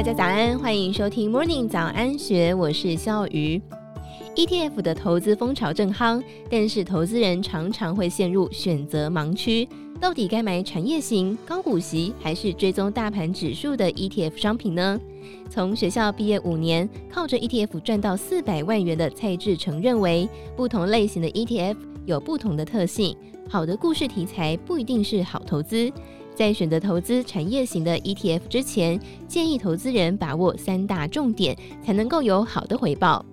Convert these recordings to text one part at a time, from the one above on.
大家早安，欢迎收听 Morning 早安学，我是笑鱼。ETF 的投资风潮正夯，但是投资人常常会陷入选择盲区，到底该买产业型、高股息，还是追踪大盘指数的 ETF 商品呢？从学校毕业五年，靠着 ETF 赚到四百万元的蔡志成认为，不同类型的 ETF 有不同的特性，好的故事题材不一定是好投资。在选择投资产业型的 ETF 之前，建议投资人把握三大重点，才能够有好的回报。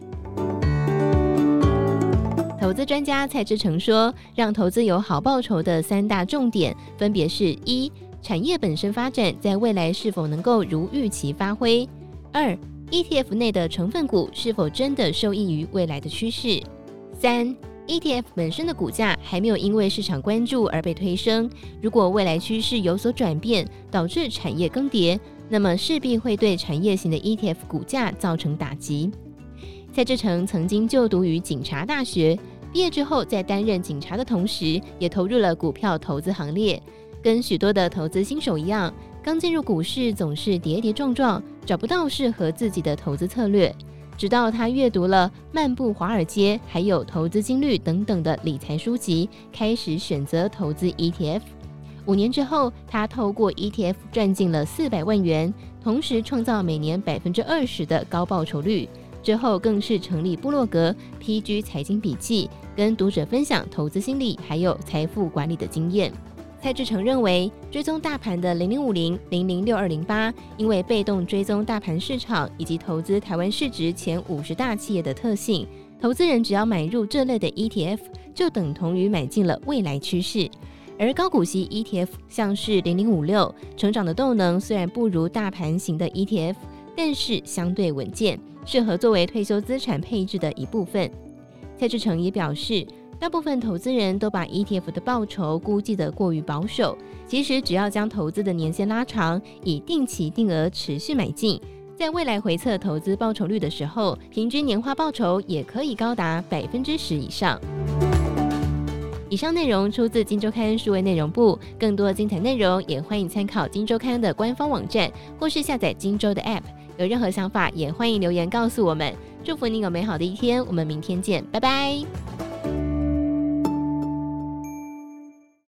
投资专家蔡志成说，让投资有好报酬的三大重点，分别是：一、产业本身发展在未来是否能够如预期发挥；二、ETF 内的成分股是否真的受益于未来的趋势；三、ETF 本身的股价还没有因为市场关注而被推升。如果未来趋势有所转变，导致产业更迭，那么势必会对产业型的 ETF 股价造成打击。蔡志成曾经就读于警察大学。毕业之后，在担任警察的同时，也投入了股票投资行列。跟许多的投资新手一样，刚进入股市总是跌跌撞撞，找不到适合自己的投资策略。直到他阅读了《漫步华尔街》还有《投资金律》等等的理财书籍，开始选择投资 ETF。五年之后，他透过 ETF 赚进了四百万元，同时创造每年百分之二十的高报酬率。之后更是成立部落格 PG 财经笔记，跟读者分享投资心理还有财富管理的经验。蔡志成认为，追踪大盘的零零五零、零零六二零八，因为被动追踪大盘市场以及投资台湾市值前五十大企业的特性，投资人只要买入这类的 ETF，就等同于买进了未来趋势。而高股息 ETF 像是零零五六，成长的动能虽然不如大盘型的 ETF，但是相对稳健。适合作为退休资产配置的一部分。蔡志成也表示，大部分投资人都把 ETF 的报酬估计得过于保守。其实，只要将投资的年限拉长，以定期定额持续买进，在未来回测投资报酬率的时候，平均年化报酬也可以高达百分之十以上。以上内容出自《金周刊》数位内容部，更多精彩内容也欢迎参考《金周刊》的官方网站，或是下载《金周》的 App。有任何想法，也欢迎留言告诉我们。祝福你有美好的一天，我们明天见，拜拜。